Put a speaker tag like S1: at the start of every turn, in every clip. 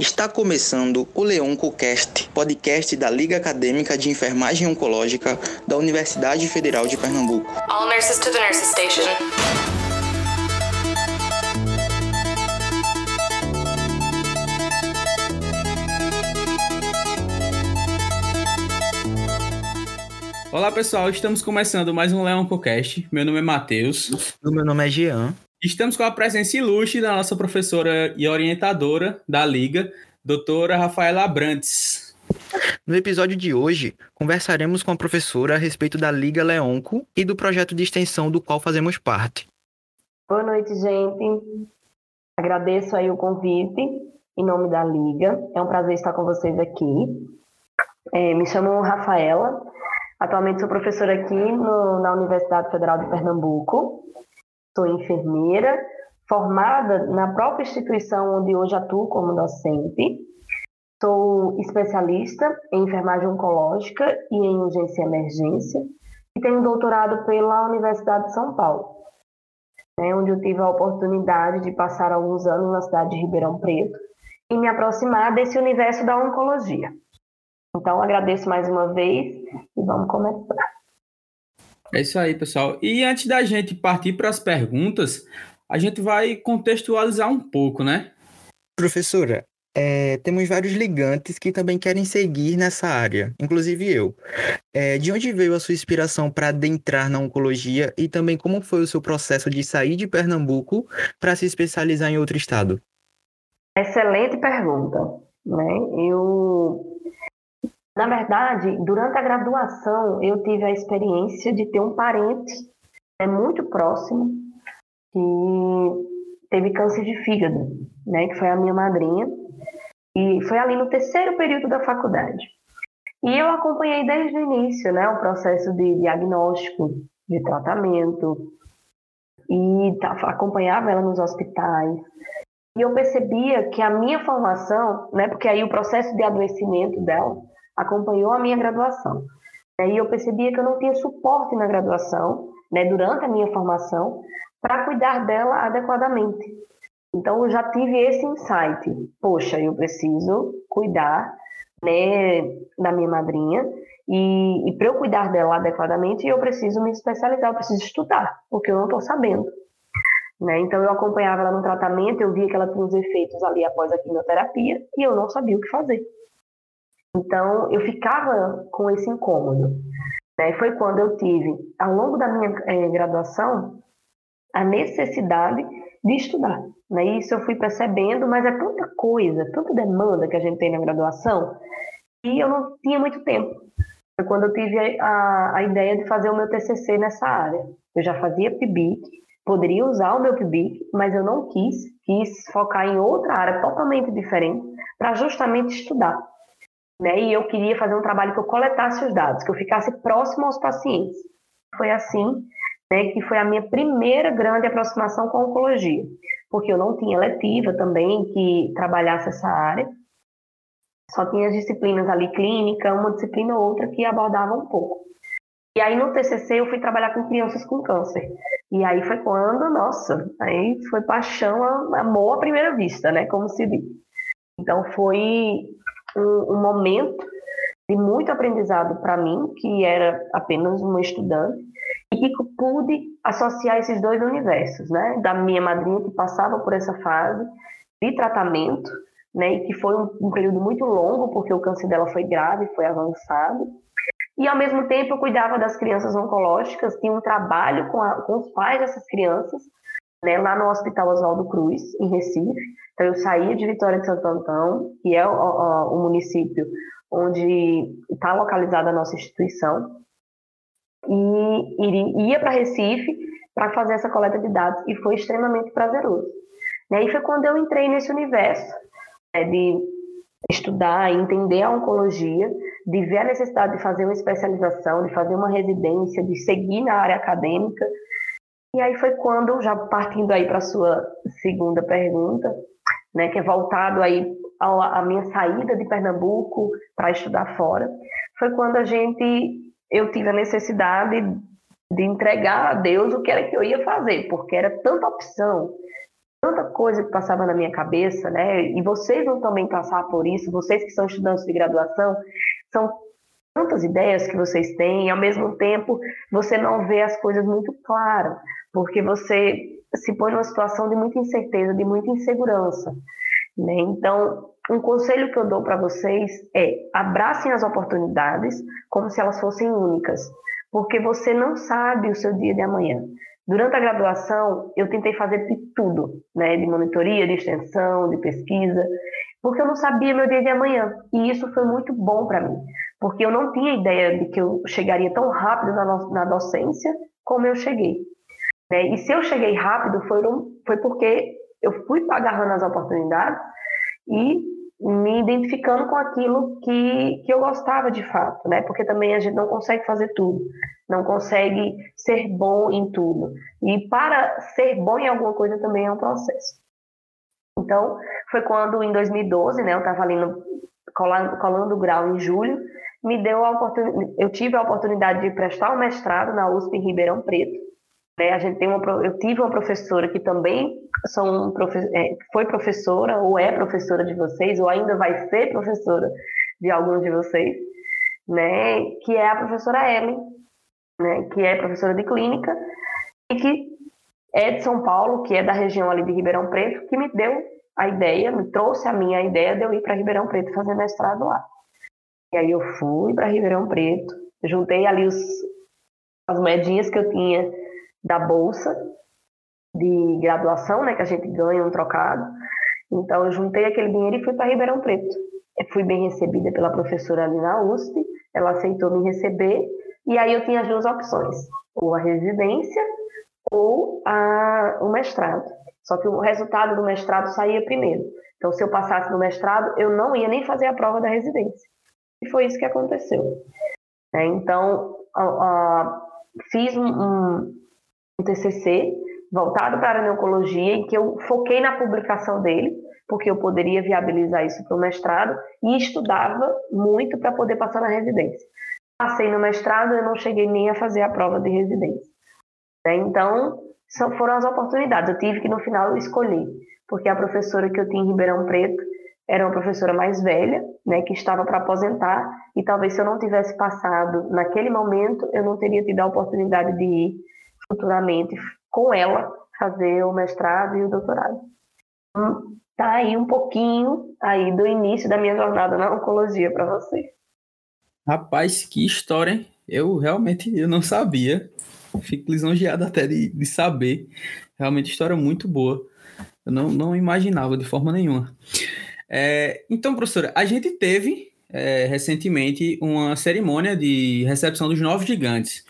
S1: Está começando o Leoncocast, podcast da Liga Acadêmica de Enfermagem Oncológica da Universidade Federal de Pernambuco.
S2: All nurses to the nurses station.
S3: Olá pessoal, estamos começando mais um Leoncocast. Meu nome é Matheus.
S4: O meu nome é Jean.
S3: Estamos com a presença ilustre da nossa professora e orientadora da Liga, doutora Rafaela Abrantes.
S4: No episódio de hoje, conversaremos com a professora a respeito da Liga Leonco e do projeto de extensão do qual fazemos parte.
S5: Boa noite, gente. Agradeço aí o convite em nome da Liga. É um prazer estar com vocês aqui. É, me chamo Rafaela. Atualmente sou professora aqui no, na Universidade Federal de Pernambuco sou enfermeira, formada na própria instituição onde hoje atuo como docente. Sou especialista em enfermagem oncológica e em urgência e emergência e tenho doutorado pela Universidade de São Paulo, né, onde eu tive a oportunidade de passar alguns anos na cidade de Ribeirão Preto e me aproximar desse universo da oncologia. Então, agradeço mais uma vez e vamos começar.
S3: É isso aí, pessoal. E antes da gente partir para as perguntas, a gente vai contextualizar um pouco, né?
S4: Professora, é, temos vários ligantes que também querem seguir nessa área, inclusive eu. É, de onde veio a sua inspiração para adentrar na oncologia e também como foi o seu processo de sair de Pernambuco para se especializar em outro estado?
S5: Excelente pergunta. Né? Eu na verdade, durante a graduação, eu tive a experiência de ter um parente é muito próximo que teve câncer de fígado, né, que foi a minha madrinha, e foi ali no terceiro período da faculdade. E eu acompanhei desde o início, né, o processo de diagnóstico, de tratamento, e acompanhava ela nos hospitais. E eu percebia que a minha formação, né, porque aí o processo de adoecimento dela acompanhou a minha graduação. E eu percebia que eu não tinha suporte na graduação, né, durante a minha formação, para cuidar dela adequadamente. Então eu já tive esse insight. Poxa, eu preciso cuidar né, da minha madrinha e, e para eu cuidar dela adequadamente eu preciso me especializar, eu preciso estudar, porque eu não estou sabendo. Né? Então eu acompanhava ela no tratamento, eu via que ela tinha os efeitos ali após a quimioterapia e eu não sabia o que fazer. Então, eu ficava com esse incômodo. Né? Foi quando eu tive, ao longo da minha é, graduação, a necessidade de estudar. Né? Isso eu fui percebendo, mas é tanta coisa, tanta demanda que a gente tem na graduação, e eu não tinha muito tempo. Foi quando eu tive a, a ideia de fazer o meu TCC nessa área. Eu já fazia PIBIC, poderia usar o meu PIBIC, mas eu não quis, quis focar em outra área totalmente diferente para justamente estudar né? E eu queria fazer um trabalho que eu coletasse os dados, que eu ficasse próximo aos pacientes. Foi assim, né, que foi a minha primeira grande aproximação com a oncologia, porque eu não tinha letiva também que trabalhasse essa área. Só tinha as disciplinas ali clínica, uma disciplina ou outra que abordava um pouco. E aí no TCC eu fui trabalhar com crianças com câncer. E aí foi quando, nossa, aí foi paixão, amor à primeira vista, né, como se diz. Então foi um, um momento de muito aprendizado para mim, que era apenas uma estudante, e que pude associar esses dois universos, né? Da minha madrinha que passava por essa fase de tratamento, né? E que foi um, um período muito longo, porque o câncer dela foi grave, foi avançado. E ao mesmo tempo eu cuidava das crianças oncológicas, tinha um trabalho com, a, com os pais dessas crianças, né? Lá no Hospital Oswaldo Cruz, em Recife. Então, eu saía de Vitória de Santo Antão, que é o, o, o município onde está localizada a nossa instituição, e ia para Recife para fazer essa coleta de dados, e foi extremamente prazeroso. E aí foi quando eu entrei nesse universo né, de estudar, entender a oncologia, de ver a necessidade de fazer uma especialização, de fazer uma residência, de seguir na área acadêmica. E aí foi quando, já partindo aí para a sua segunda pergunta, né, que é voltado aí à minha saída de Pernambuco para estudar fora, foi quando a gente eu tive a necessidade de entregar a Deus o que era que eu ia fazer, porque era tanta opção tanta coisa que passava na minha cabeça, né? E vocês vão também passar por isso, vocês que são estudantes de graduação, são tantas ideias que vocês têm, e ao mesmo tempo você não vê as coisas muito claras, porque você se põe numa situação de muita incerteza, de muita insegurança. Né? Então, um conselho que eu dou para vocês é abracem as oportunidades como se elas fossem únicas, porque você não sabe o seu dia de amanhã. Durante a graduação, eu tentei fazer de tudo, né, de monitoria, de extensão, de pesquisa, porque eu não sabia meu dia de amanhã. E isso foi muito bom para mim, porque eu não tinha ideia de que eu chegaria tão rápido na, na docência como eu cheguei. Né? E se eu cheguei rápido, foi, foi porque eu fui agarrando as oportunidades e me identificando com aquilo que, que eu gostava de fato, né? Porque também a gente não consegue fazer tudo, não consegue ser bom em tudo. E para ser bom em alguma coisa também é um processo. Então, foi quando em 2012, né, eu estava ali no, colando, colando grau em julho, me deu a oportunidade, eu tive a oportunidade de prestar um mestrado na USP em Ribeirão Preto. Né? A gente tem uma, eu tive uma professora que também são, é, foi professora ou é professora de vocês, ou ainda vai ser professora de alguns de vocês, né? que é a professora Ellen, né? que é professora de clínica e que é de São Paulo, que é da região ali de Ribeirão Preto, que me deu a ideia, me trouxe a minha ideia de eu ir para Ribeirão Preto fazer mestrado lá. E aí eu fui para Ribeirão Preto, juntei ali os, as moedinhas que eu tinha da bolsa de graduação, né, que a gente ganha um trocado. Então eu juntei aquele dinheiro e fui para Ribeirão Preto. Eu fui bem recebida pela professora ali na USP, ela aceitou me receber e aí eu tinha as duas opções, ou a residência ou a, o mestrado. Só que o resultado do mestrado saía primeiro. Então, se eu passasse no mestrado, eu não ia nem fazer a prova da residência. E foi isso que aconteceu. É, então, fiz um, um, TCC voltado para a oncologia, em que eu foquei na publicação dele, porque eu poderia viabilizar isso para o mestrado, e estudava muito para poder passar na residência. Passei no mestrado, eu não cheguei nem a fazer a prova de residência. Né? Então, são, foram as oportunidades. Eu tive que, no final, escolher, porque a professora que eu tinha em Ribeirão Preto era uma professora mais velha, né, que estava para aposentar, e talvez se eu não tivesse passado naquele momento, eu não teria tido a oportunidade de ir futuramente com ela fazer o mestrado e o doutorado. Então, tá aí um pouquinho aí do início da minha jornada na oncologia para você.
S3: Rapaz, que história, hein? Eu realmente eu não sabia. Fico lisonjeado até de, de saber. Realmente história muito boa. Eu não, não imaginava de forma nenhuma. É, então, professora, a gente teve é, recentemente uma cerimônia de recepção dos novos gigantes.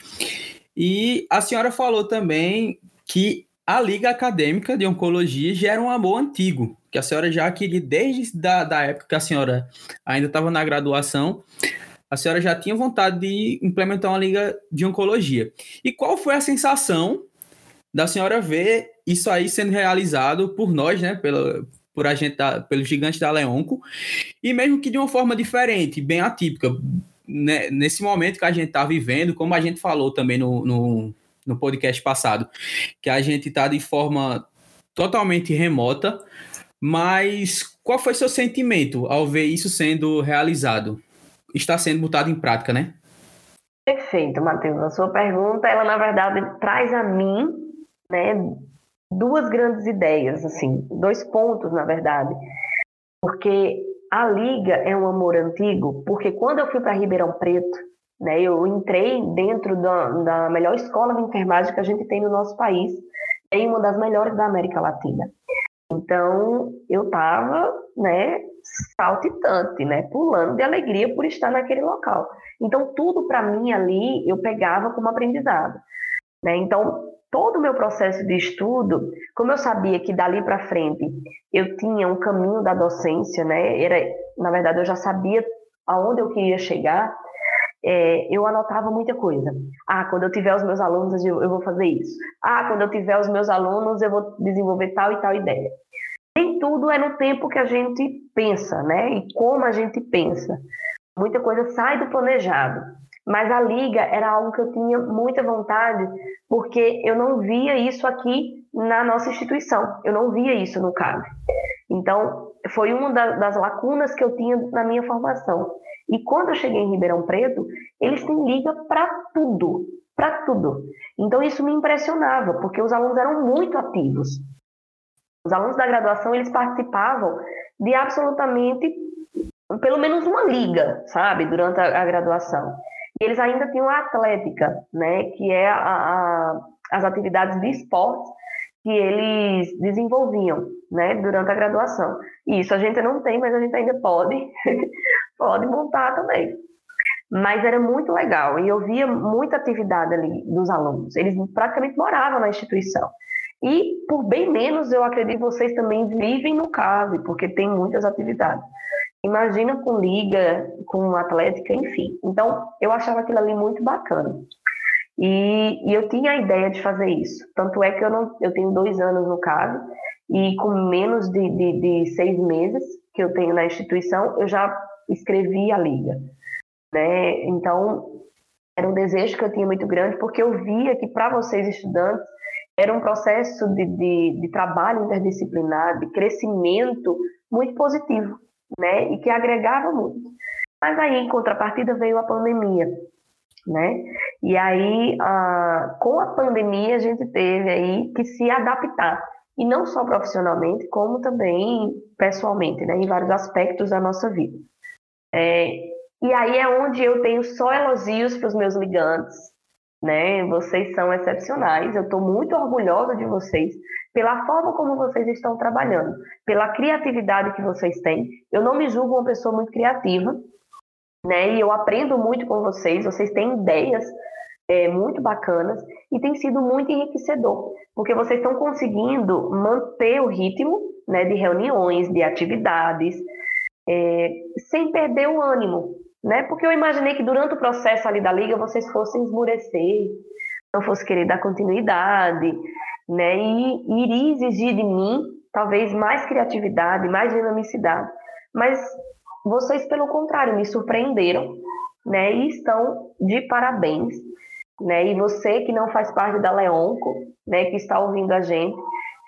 S3: E a senhora falou também que a Liga Acadêmica de Oncologia já era um amor antigo, que a senhora já queria desde da, da época que a senhora ainda estava na graduação, a senhora já tinha vontade de implementar uma Liga de Oncologia. E qual foi a sensação da senhora ver isso aí sendo realizado por nós, né, pela, por a gente, da, pelo gigante da Leonco, e mesmo que de uma forma diferente, bem atípica, né, nesse momento que a gente está vivendo, como a gente falou também no, no no podcast passado, que a gente está de forma totalmente remota, mas qual foi seu sentimento ao ver isso sendo realizado? Está sendo botado em prática, né?
S5: Perfeito, Matheus. A sua pergunta, ela na verdade traz a mim, né, duas grandes ideias, assim, dois pontos, na verdade. Porque a liga é um amor antigo, porque quando eu fui para Ribeirão Preto, né? Eu entrei dentro da, da melhor escola de enfermagem que a gente tem no nosso país, em uma das melhores da América Latina. Então, eu estava, né, saltitante, né, pulando de alegria por estar naquele local. Então, tudo para mim ali eu pegava como aprendizado. Né? Então, todo o meu processo de estudo, como eu sabia que dali para frente eu tinha um caminho da docência, né, era, na verdade, eu já sabia aonde eu queria chegar, é, eu anotava muita coisa. Ah, quando eu tiver os meus alunos, eu, eu vou fazer isso. Ah, quando eu tiver os meus alunos, eu vou desenvolver tal e tal ideia. Nem tudo é no tempo que a gente pensa, né? E como a gente pensa. Muita coisa sai do planejado. Mas a liga era algo que eu tinha muita vontade, porque eu não via isso aqui na nossa instituição. Eu não via isso no CAB. Então, foi uma das lacunas que eu tinha na minha formação. E quando eu cheguei em Ribeirão Preto, eles têm liga para tudo, para tudo. Então isso me impressionava, porque os alunos eram muito ativos. Os alunos da graduação, eles participavam de absolutamente pelo menos uma liga, sabe, durante a, a graduação. Eles ainda tinham a atlética, né, que é a, a, as atividades de esporte que eles desenvolviam, né, durante a graduação. Isso a gente não tem, mas a gente ainda pode, pode montar também. Mas era muito legal e eu via muita atividade ali dos alunos. Eles praticamente moravam na instituição. E por bem menos, eu acredito vocês também vivem no CAVE, porque tem muitas atividades. Imagina com liga, com atlética, enfim. Então, eu achava aquilo ali muito bacana. E, e, eu tinha a ideia de fazer isso. Tanto é que eu, não, eu tenho dois anos no CAVE, e com menos de, de, de seis meses que eu tenho na instituição, eu já escrevi a liga. Né? Então, era um desejo que eu tinha muito grande, porque eu via que para vocês estudantes era um processo de, de, de, trabalho interdisciplinar, de crescimento muito positivo, né? E que agregava muito. Mas aí, em contrapartida, veio a pandemia, né? E aí, a, com a pandemia, a gente teve aí que se adaptar. E não só profissionalmente, como também pessoalmente, né? Em vários aspectos da nossa vida. É, e aí é onde eu tenho só elogios para os meus ligantes, né? Vocês são excepcionais. Eu estou muito orgulhosa de vocês pela forma como vocês estão trabalhando, pela criatividade que vocês têm. Eu não me julgo uma pessoa muito criativa, né? E eu aprendo muito com vocês. Vocês têm ideias é, muito bacanas e tem sido muito enriquecedor, porque vocês estão conseguindo manter o ritmo, né? De reuniões, de atividades, é, sem perder o ânimo, né? Porque eu imaginei que durante o processo ali da liga vocês fossem esmurecer, não fosse querer dar continuidade, né? E, iria exigir de mim talvez mais criatividade, mais dinamicidade. Mas vocês, pelo contrário, me surpreenderam, né? E estão de parabéns, né? E você que não faz parte da Leonco, né? Que está ouvindo a gente,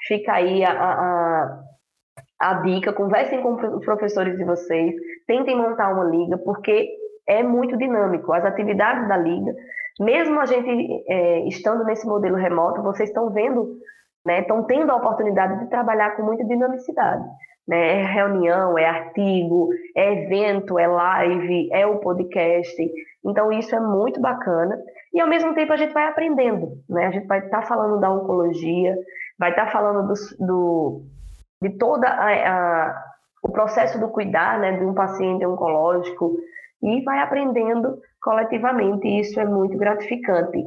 S5: fica aí a, a, a dica, conversem com os professores de vocês, tentem montar uma liga, porque é muito dinâmico. As atividades da liga, mesmo a gente é, estando nesse modelo remoto, vocês estão vendo, né, estão tendo a oportunidade de trabalhar com muita dinamicidade. Né? É reunião, é artigo, é evento, é live, é o podcast. Então, isso é muito bacana. E, ao mesmo tempo, a gente vai aprendendo. Né? A gente vai estar tá falando da oncologia, vai estar tá falando do, do de toda a, a, o processo do cuidar né, de um paciente oncológico e vai aprendendo coletivamente. E isso é muito gratificante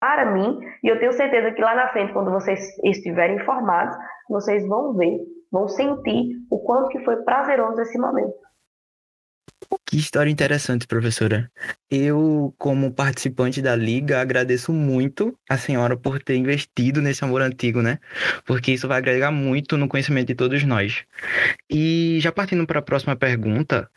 S5: para mim. E eu tenho certeza que lá na frente quando vocês estiverem informados vocês vão ver vão sentir o quanto que foi prazeroso esse momento
S4: que história interessante, professora. Eu, como participante da liga, agradeço muito a senhora por ter investido nesse amor antigo, né? Porque isso vai agregar muito no conhecimento de todos nós. E já partindo para a próxima pergunta,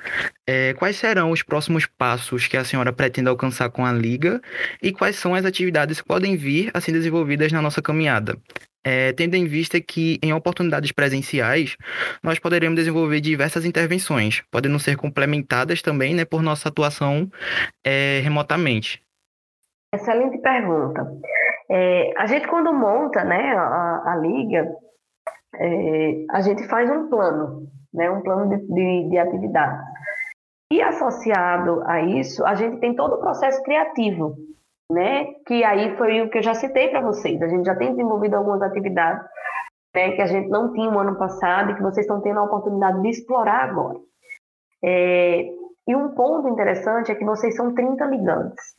S4: é, quais serão os próximos passos que a senhora pretende alcançar com a liga e quais são as atividades que podem vir a ser desenvolvidas na nossa caminhada? É, tendo em vista que, em oportunidades presenciais, nós poderemos desenvolver diversas intervenções, podendo ser complementadas também né, por nossa atuação é, remotamente.
S5: Excelente pergunta. É, a gente, quando monta né, a, a liga, é, a gente faz um plano, né, um plano de, de, de atividade. E associado a isso, a gente tem todo o processo criativo né? Que aí foi o que eu já citei para vocês. A gente já tem desenvolvido algumas atividades né, que a gente não tinha no ano passado e que vocês estão tendo a oportunidade de explorar agora. É, e um ponto interessante é que vocês são 30 ligantes.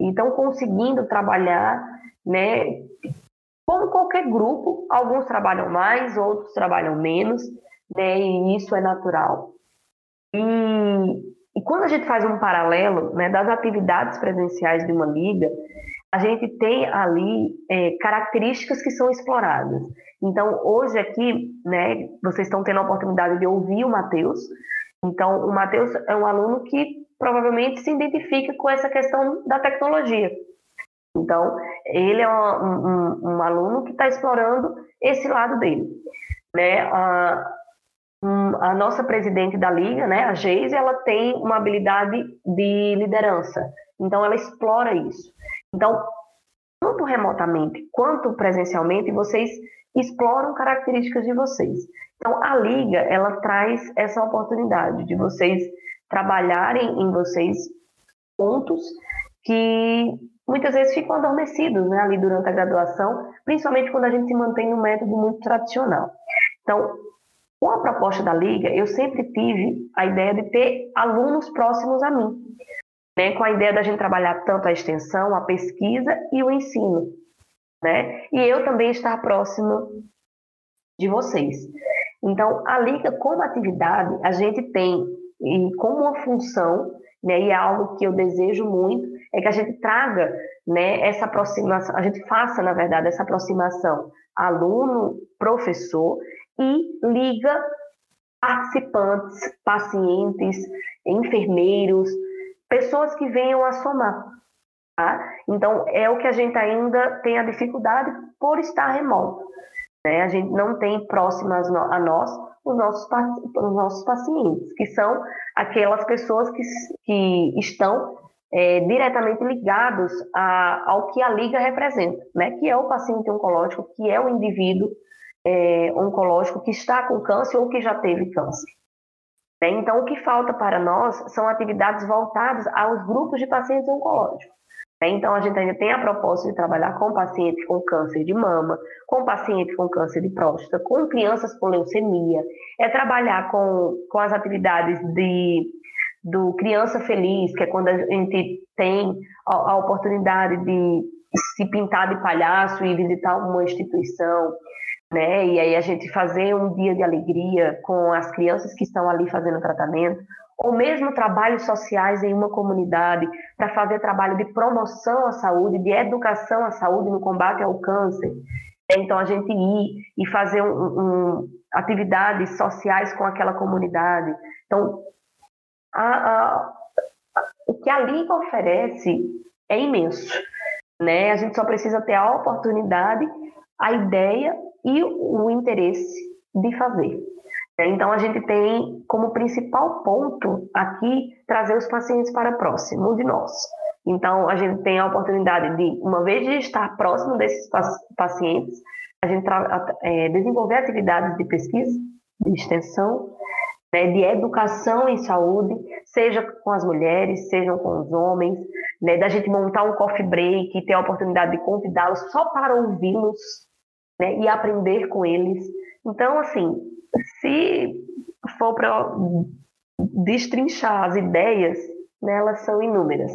S5: E estão conseguindo trabalhar, né? Como qualquer grupo, alguns trabalham mais, outros trabalham menos, né? E isso é natural. E e quando a gente faz um paralelo né, das atividades presenciais de uma liga, a gente tem ali é, características que são exploradas. Então, hoje aqui, né, vocês estão tendo a oportunidade de ouvir o Matheus. Então, o Matheus é um aluno que provavelmente se identifica com essa questão da tecnologia. Então, ele é um, um, um aluno que está explorando esse lado dele. Né? A, a nossa presidente da liga, né, a Geise, ela tem uma habilidade de liderança. Então, ela explora isso. Então, tanto remotamente quanto presencialmente, vocês exploram características de vocês. Então, a liga, ela traz essa oportunidade de vocês trabalharem em vocês pontos que muitas vezes ficam adormecidos né, ali durante a graduação, principalmente quando a gente se mantém num método muito tradicional. Então, com a proposta da Liga, eu sempre tive a ideia de ter alunos próximos a mim, né, com a ideia da gente trabalhar tanto a extensão, a pesquisa e o ensino. Né? E eu também estar próximo de vocês. Então, a Liga, como atividade, a gente tem e como uma função, né, e é algo que eu desejo muito, é que a gente traga né, essa aproximação, a gente faça, na verdade, essa aproximação aluno-professor e liga participantes, pacientes, enfermeiros, pessoas que venham a somar. Tá? Então, é o que a gente ainda tem a dificuldade por estar remoto. Né? A gente não tem próximas a nós os nossos, os nossos pacientes, que são aquelas pessoas que, que estão é, diretamente ligados a, ao que a liga representa, né? que é o paciente oncológico, que é o indivíduo é, oncológico que está com câncer ou que já teve câncer. Né? Então, o que falta para nós são atividades voltadas aos grupos de pacientes oncológicos. Né? Então, a gente ainda tem a proposta de trabalhar com pacientes com câncer de mama, com pacientes com câncer de próstata, com crianças com leucemia, é trabalhar com, com as atividades de, do Criança Feliz, que é quando a gente tem a, a oportunidade de se pintar de palhaço e visitar uma instituição, né? E aí a gente fazer um dia de alegria com as crianças que estão ali fazendo tratamento, ou mesmo trabalhos sociais em uma comunidade para fazer trabalho de promoção à saúde, de educação à saúde no combate ao câncer. Então a gente ir e fazer um, um, atividades sociais com aquela comunidade. Então a, a, o que a Liga oferece é imenso, né? A gente só precisa ter a oportunidade, a ideia e o interesse de fazer. Então, a gente tem como principal ponto aqui trazer os pacientes para próximo de nós. Então, a gente tem a oportunidade de, uma vez de estar próximo desses pacientes, a gente é, desenvolver atividades de pesquisa, de extensão, né, de educação em saúde, seja com as mulheres, seja com os homens, né, da gente montar um coffee break ter a oportunidade de convidá-los só para ouvi-los né, e aprender com eles. Então, assim, se for para destrinchar as ideias, né, elas são inúmeras.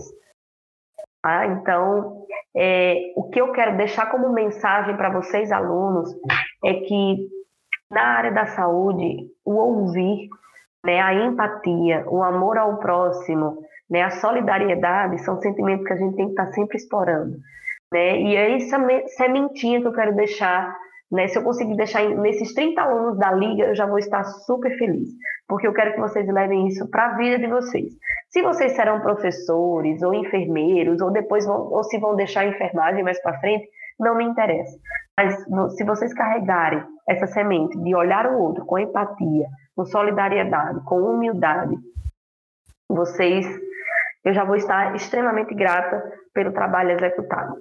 S5: Ah, então, é, o que eu quero deixar como mensagem para vocês, alunos, é que na área da saúde, o ouvir, né, a empatia, o amor ao próximo, né, a solidariedade são sentimentos que a gente tem que estar tá sempre explorando. Né? E é essa sementinha que eu quero deixar né? Se eu conseguir deixar nesses 30 alunos da liga, eu já vou estar super feliz, porque eu quero que vocês levem isso para a vida de vocês. Se vocês serão professores ou enfermeiros, ou depois vão, ou se vão deixar a enfermagem mais para frente, não me interessa. Mas se vocês carregarem essa semente de olhar o outro com empatia, com solidariedade, com humildade, vocês, eu já vou estar extremamente grata pelo trabalho executado.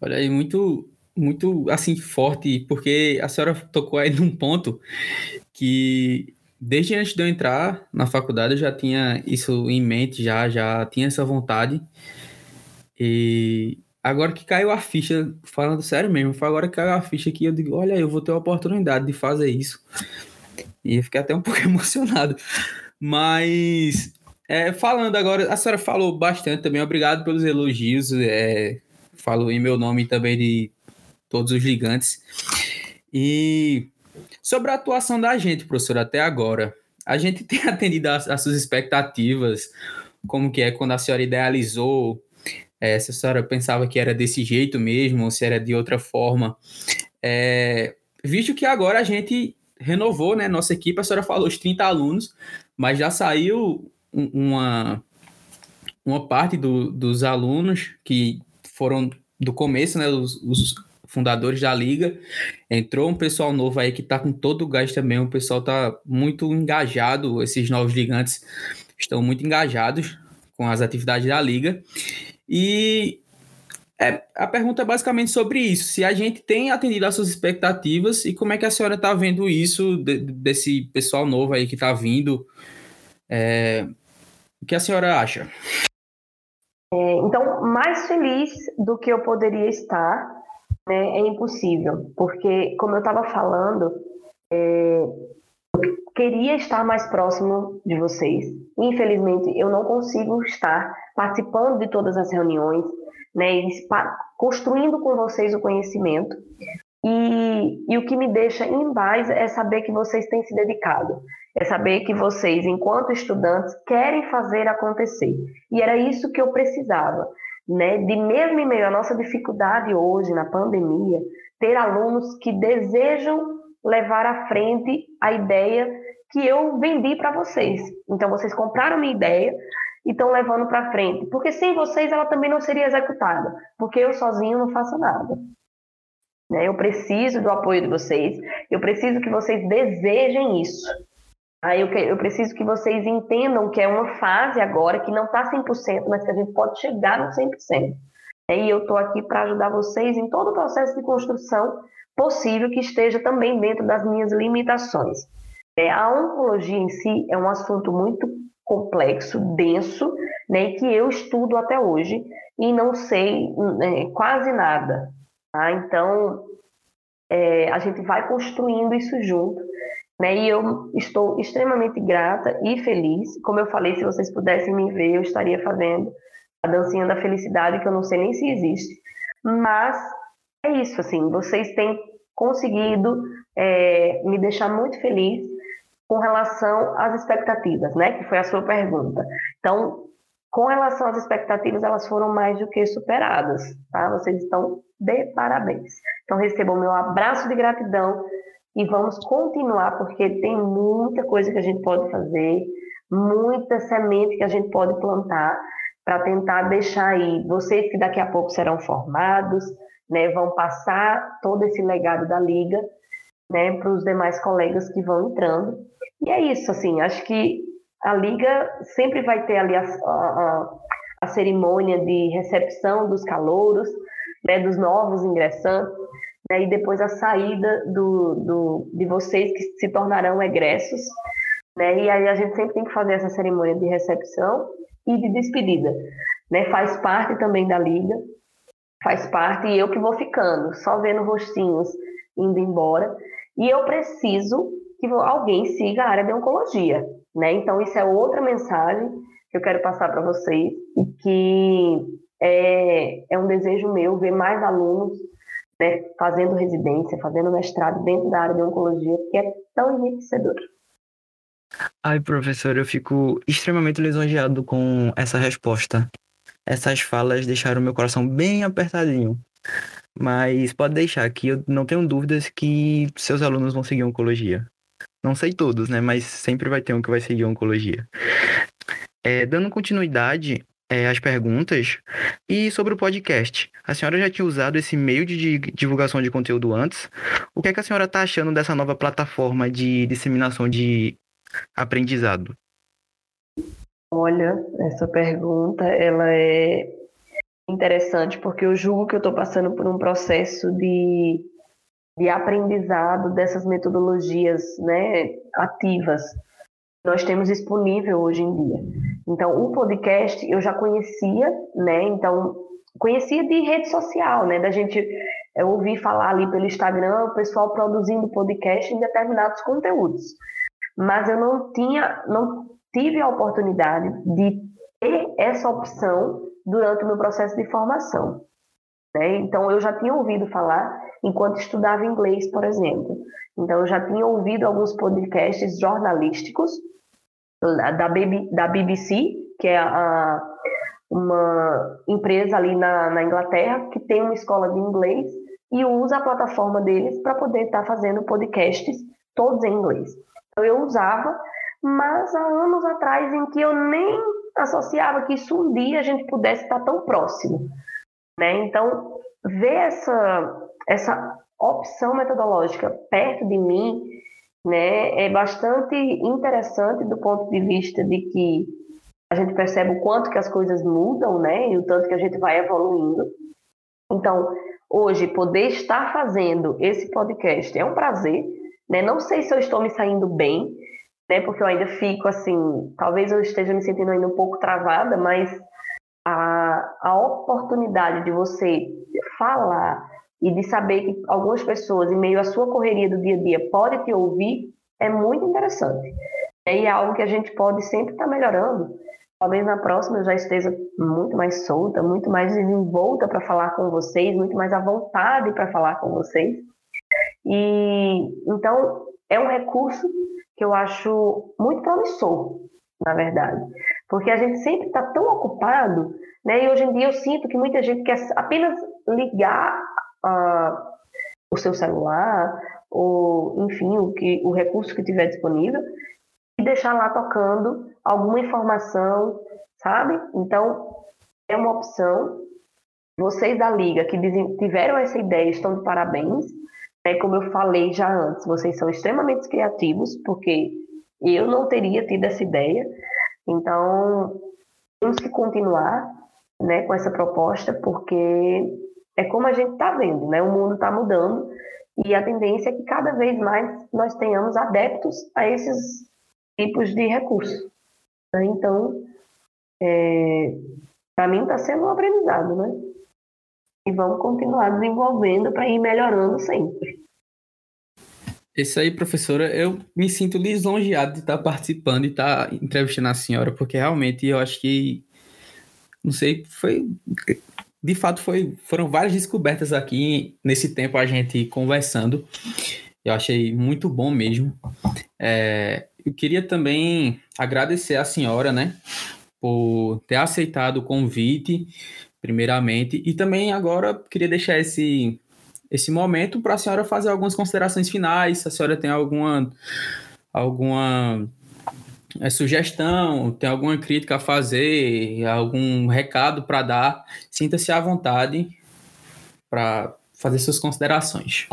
S3: Olha aí, muito muito assim forte, porque a senhora tocou aí num ponto que desde antes de eu entrar na faculdade eu já tinha isso em mente, já já tinha essa vontade. E agora que caiu a ficha, falando sério mesmo, foi agora que caiu a ficha que eu digo, olha, eu vou ter a oportunidade de fazer isso. E eu fiquei até um pouco emocionado. Mas é, falando agora, a senhora falou bastante também, obrigado pelos elogios. É, falo em meu nome também de todos os gigantes. E sobre a atuação da gente, professor, até agora, a gente tem atendido às, suas expectativas, como que é quando a senhora idealizou, é, se a senhora pensava que era desse jeito mesmo, ou se era de outra forma. É, visto que agora a gente renovou, né, nossa equipe, a senhora falou os 30 alunos, mas já saiu uma, uma parte do, dos alunos que foram do começo, né? Os, os, fundadores da liga. Entrou um pessoal novo aí que está com todo o gás também. O pessoal está muito engajado. Esses novos ligantes estão muito engajados com as atividades da liga. E é, a pergunta é basicamente sobre isso. Se a gente tem atendido às suas expectativas e como é que a senhora está vendo isso de, desse pessoal novo aí que está vindo. É, o que a senhora acha?
S5: É, então, mais feliz do que eu poderia estar né, é impossível, porque, como eu estava falando, é, eu queria estar mais próximo de vocês. Infelizmente, eu não consigo estar participando de todas as reuniões, né, construindo com vocês o conhecimento. E, e o que me deixa em paz é saber que vocês têm se dedicado, é saber que vocês, enquanto estudantes, querem fazer acontecer. E era isso que eu precisava, né? De mesmo em meio à nossa dificuldade hoje na pandemia, ter alunos que desejam levar à frente a ideia que eu vendi para vocês. Então vocês compraram minha ideia, e estão levando para frente. Porque sem vocês ela também não seria executada, porque eu sozinho não faço nada. Né? Eu preciso do apoio de vocês, eu preciso que vocês desejem isso. Aí eu, eu preciso que vocês entendam que é uma fase agora que não está 100%, mas que a gente pode chegar no 100%. E eu estou aqui para ajudar vocês em todo o processo de construção possível que esteja também dentro das minhas limitações. É, a oncologia em si é um assunto muito complexo, denso, né, que eu estudo até hoje e não sei é, quase nada. Tá? Então, é, a gente vai construindo isso junto. Né, e eu estou extremamente grata e feliz. Como eu falei, se vocês pudessem me ver, eu estaria fazendo a dancinha da felicidade, que eu não sei nem se existe. Mas é isso, assim, vocês têm conseguido é, me deixar muito feliz com relação às expectativas, né? Que foi a sua pergunta. Então, com relação às expectativas, elas foram mais do que superadas, tá? Vocês estão de parabéns. Então, recebam meu abraço de gratidão e vamos continuar, porque tem muita coisa que a gente pode fazer, muita semente que a gente pode plantar para tentar deixar aí vocês que daqui a pouco serão formados, né, vão passar todo esse legado da liga, né, para os demais colegas que vão entrando e é isso, assim, acho que a Liga sempre vai ter ali a, a, a cerimônia de recepção dos calouros, né, dos novos ingressantes, né, e depois a saída do, do, de vocês que se tornarão egressos. Né, e aí a gente sempre tem que fazer essa cerimônia de recepção e de despedida. Né, faz parte também da Liga, faz parte, e eu que vou ficando, só vendo rostinhos indo embora. E eu preciso que alguém siga a área de oncologia, né? Então isso é outra mensagem que eu quero passar para vocês e que é, é um desejo meu ver mais alunos né, fazendo residência, fazendo mestrado dentro da área de oncologia, que é tão enriquecedor.
S4: Ai, professor, eu fico extremamente lisonjeado com essa resposta. Essas falas deixaram meu coração bem apertadinho. Mas pode deixar que eu não tenho dúvidas que seus alunos vão seguir oncologia. Não sei todos, né? Mas sempre vai ter um que vai seguir oncologia. É, dando continuidade é, às perguntas, e sobre o podcast. A senhora já tinha usado esse meio de divulgação de conteúdo antes. O que é que a senhora está achando dessa nova plataforma de disseminação de aprendizado?
S5: Olha, essa pergunta ela é interessante porque eu julgo que eu estou passando por um processo de de aprendizado dessas metodologias né, ativas nós temos disponível hoje em dia. Então, o podcast eu já conhecia, né? Então, conhecia de rede social, né? Da gente eu ouvi falar ali pelo Instagram, o pessoal produzindo podcast em determinados conteúdos. Mas eu não tinha, não tive a oportunidade de ter essa opção durante o meu processo de formação. Né? Então, eu já tinha ouvido falar enquanto estudava inglês, por exemplo. Então, eu já tinha ouvido alguns podcasts jornalísticos da, BBC, que é a, uma empresa ali na, na Inglaterra que tem uma escola de inglês e usa a plataforma deles para poder estar tá fazendo podcasts todos em inglês. Então, eu usava, mas há anos atrás em que eu nem associava que isso um dia a gente pudesse estar tão próximo Né? Então, ver essa, essa opção metodológica perto de mim né, é bastante interessante do ponto de vista de que a gente percebe o quanto que as coisas mudam, né, e o tanto que a gente vai evoluindo. Então, hoje, poder estar fazendo esse podcast é um prazer, né, não sei se eu estou me saindo bem, né, porque eu ainda fico assim, talvez eu esteja me sentindo ainda um pouco travada, mas a, a oportunidade de você falar e de saber que algumas pessoas, em meio à sua correria do dia a dia, podem te ouvir, é muito interessante. E é algo que a gente pode sempre estar melhorando. Talvez na próxima eu já esteja muito mais solta, muito mais desenvolta para falar com vocês, muito mais à vontade para falar com vocês. E então é um recurso que eu acho muito promissor, na verdade, porque a gente sempre está tão ocupado, né? E hoje em dia eu sinto que muita gente quer apenas ligar o seu celular, ou enfim, o, que, o recurso que tiver disponível, e deixar lá tocando alguma informação, sabe? Então, é uma opção. Vocês da Liga que tiveram essa ideia estão de parabéns. É, como eu falei já antes, vocês são extremamente criativos, porque eu não teria tido essa ideia. Então, temos que continuar né, com essa proposta, porque é como a gente está vendo, né? O mundo está mudando e a tendência é que cada vez mais nós tenhamos adeptos a esses tipos de recursos. Né? Então, é, para mim está sendo um aprendizado, né? E vamos continuar desenvolvendo para ir melhorando sempre.
S3: Isso aí, professora, eu me sinto lisonjeado de estar participando e estar entrevistando a senhora, porque realmente eu acho que, não sei, foi de fato foi, foram várias descobertas aqui nesse tempo a gente conversando. Eu achei muito bom mesmo. É, eu queria também agradecer a senhora, né, por ter aceitado o convite, primeiramente, e também agora queria deixar esse esse momento para a senhora fazer algumas considerações finais, se a senhora tem alguma alguma é, sugestão, tem alguma crítica a fazer, algum recado para dar, sinta-se à vontade para fazer suas considerações.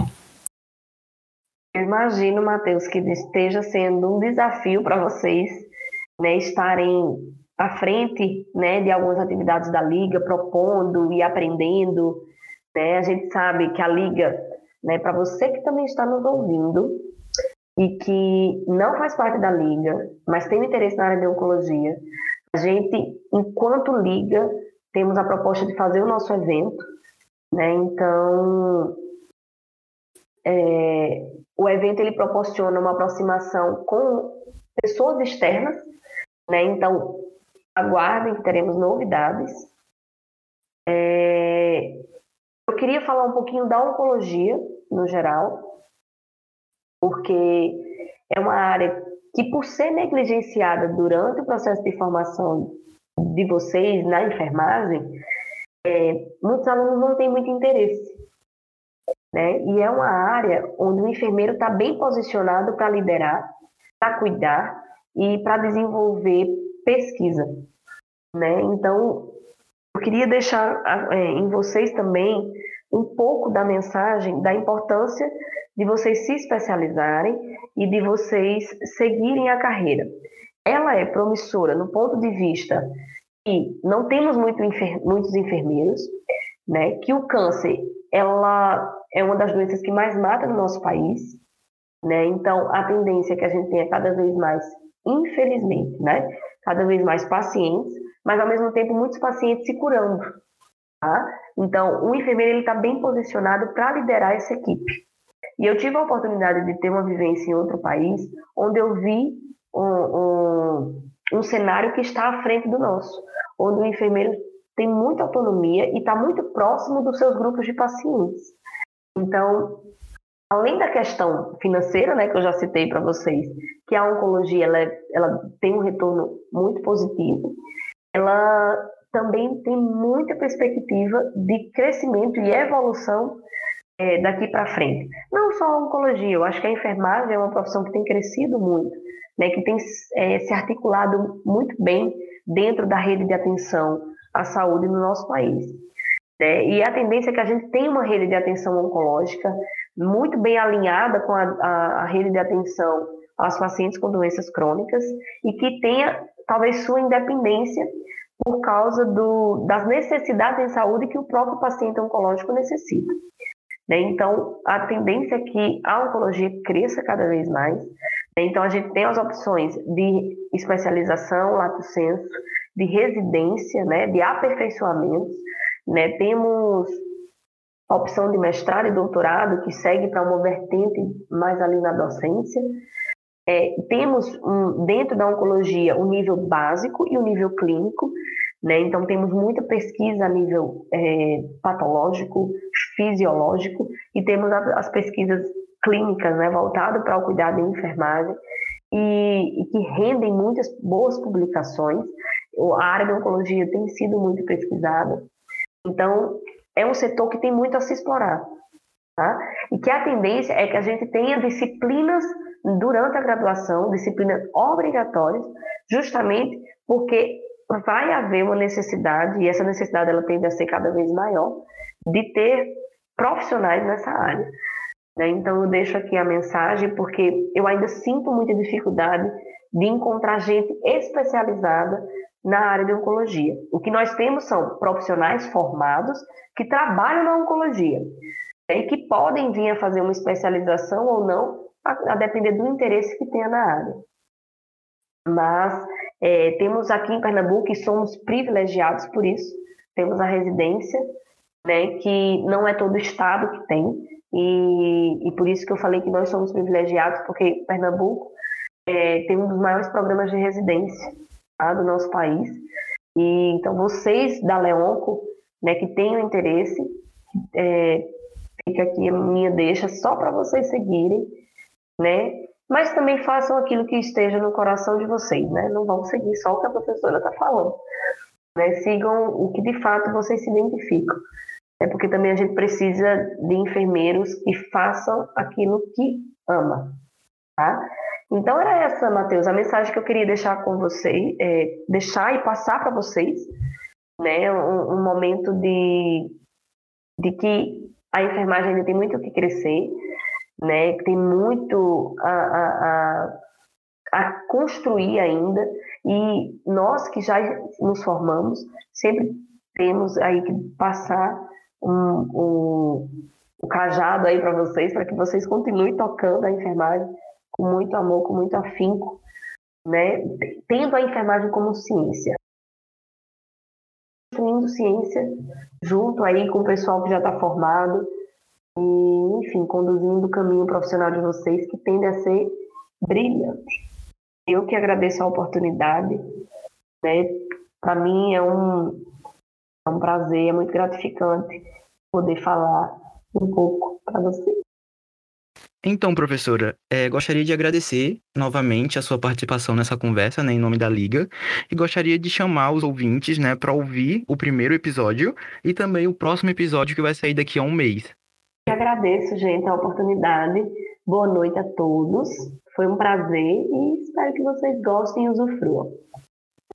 S5: Eu imagino, Matheus, que esteja sendo um desafio para vocês né, estarem à frente né, de algumas atividades da Liga, propondo e aprendendo. Né? A gente sabe que a Liga, né, para você que também está nos ouvindo, e que não faz parte da liga, mas tem interesse na área de oncologia, a gente, enquanto liga, temos a proposta de fazer o nosso evento, né? Então, é, o evento ele proporciona uma aproximação com pessoas externas, né? Então, aguardem que teremos novidades. É, eu queria falar um pouquinho da oncologia no geral, porque é uma área que, por ser negligenciada durante o processo de formação de vocês na enfermagem, é, muitos alunos não têm muito interesse. Né? E é uma área onde o enfermeiro está bem posicionado para liderar, para cuidar e para desenvolver pesquisa. Né? Então, eu queria deixar é, em vocês também um pouco da mensagem da importância de vocês se especializarem e de vocês seguirem a carreira. Ela é promissora no ponto de vista que não temos muito enfer muitos enfermeiros, né? Que o câncer ela é uma das doenças que mais mata no nosso país, né? Então a tendência é que a gente tenha cada vez mais, infelizmente, né? Cada vez mais pacientes, mas ao mesmo tempo muitos pacientes se curando. Tá? Então o enfermeiro ele está bem posicionado para liderar essa equipe. E eu tive a oportunidade de ter uma vivência em outro país, onde eu vi um, um, um cenário que está à frente do nosso, onde o enfermeiro tem muita autonomia e está muito próximo dos seus grupos de pacientes. Então, além da questão financeira, né, que eu já citei para vocês, que a oncologia ela, ela tem um retorno muito positivo, ela também tem muita perspectiva de crescimento e evolução é, daqui para frente. Não só a oncologia, eu acho que a enfermagem é uma profissão que tem crescido muito, né, que tem é, se articulado muito bem dentro da rede de atenção à saúde no nosso país. Né? E a tendência é que a gente tenha uma rede de atenção oncológica muito bem alinhada com a, a, a rede de atenção aos pacientes com doenças crônicas e que tenha talvez sua independência por causa do, das necessidades em saúde que o próprio paciente oncológico necessita. Né? Então, a tendência é que a oncologia cresça cada vez mais. Né? Então, a gente tem as opções de especialização, lato senso, de residência, né? de aperfeiçoamento. Né? Temos a opção de mestrado e doutorado, que segue para uma vertente mais ali na docência. É, temos um, dentro da oncologia o um nível básico e o um nível clínico, né? Então temos muita pesquisa a nível é, patológico, fisiológico e temos as pesquisas clínicas, né, voltadas para o cuidado em enfermagem e, e, que rendem muitas boas publicações. A área de oncologia tem sido muito pesquisada, então é um setor que tem muito a se explorar. Tá? E que a tendência é que a gente tenha disciplinas durante a graduação, disciplinas obrigatórias, justamente porque vai haver uma necessidade, e essa necessidade ela tende a ser cada vez maior, de ter profissionais nessa área. Né? Então eu deixo aqui a mensagem, porque eu ainda sinto muita dificuldade de encontrar gente especializada na área de oncologia. O que nós temos são profissionais formados que trabalham na oncologia né, e que podem vir a fazer uma especialização ou não, a, a depender do interesse que tenha na área. Mas é, temos aqui em Pernambuco e somos privilegiados por isso. Temos a residência, né, que não é todo estado que tem, e, e por isso que eu falei que nós somos privilegiados, porque Pernambuco é, tem um dos maiores programas de residência tá, do nosso país. E então vocês da Leonco, né, que tenham interesse, é, fica aqui a minha deixa só para vocês seguirem, né? Mas também façam aquilo que esteja no coração de vocês, né? Não vão seguir só o que a professora está falando. Né? Sigam o que de fato vocês se identificam. É porque também a gente precisa de enfermeiros que façam aquilo que ama, tá? Então era essa, Matheus, a mensagem que eu queria deixar com vocês, é, deixar e passar para vocês, né? Um, um momento de, de que a enfermagem ainda tem muito o que crescer, né? Tem muito a, a, a, a construir ainda e nós que já nos formamos sempre temos aí que passar um, um, um cajado aí para vocês para que vocês continuem tocando a enfermagem com muito amor, com muito afinco, né? Tendo a enfermagem como ciência construindo ciência junto aí com o pessoal que já está formado, e, enfim, conduzindo o caminho profissional de vocês que tende a ser brilhante. Eu que agradeço a oportunidade, né? Para mim é um, é um prazer, é muito gratificante poder falar um pouco para vocês.
S4: Então, professora, é, gostaria de agradecer novamente a sua participação nessa conversa, né, em nome da Liga, e gostaria de chamar os ouvintes, né, para ouvir o primeiro episódio e também o próximo episódio que vai sair daqui a um mês.
S5: Eu agradeço, gente, a oportunidade. Boa noite a todos. Foi um prazer e espero que vocês gostem e usufruam.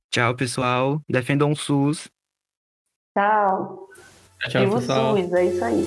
S4: Tchau, pessoal. Defendam o SUS.
S5: Tchau.
S3: Tchau,
S5: Viva
S3: pessoal.
S5: o SUS, é isso aí.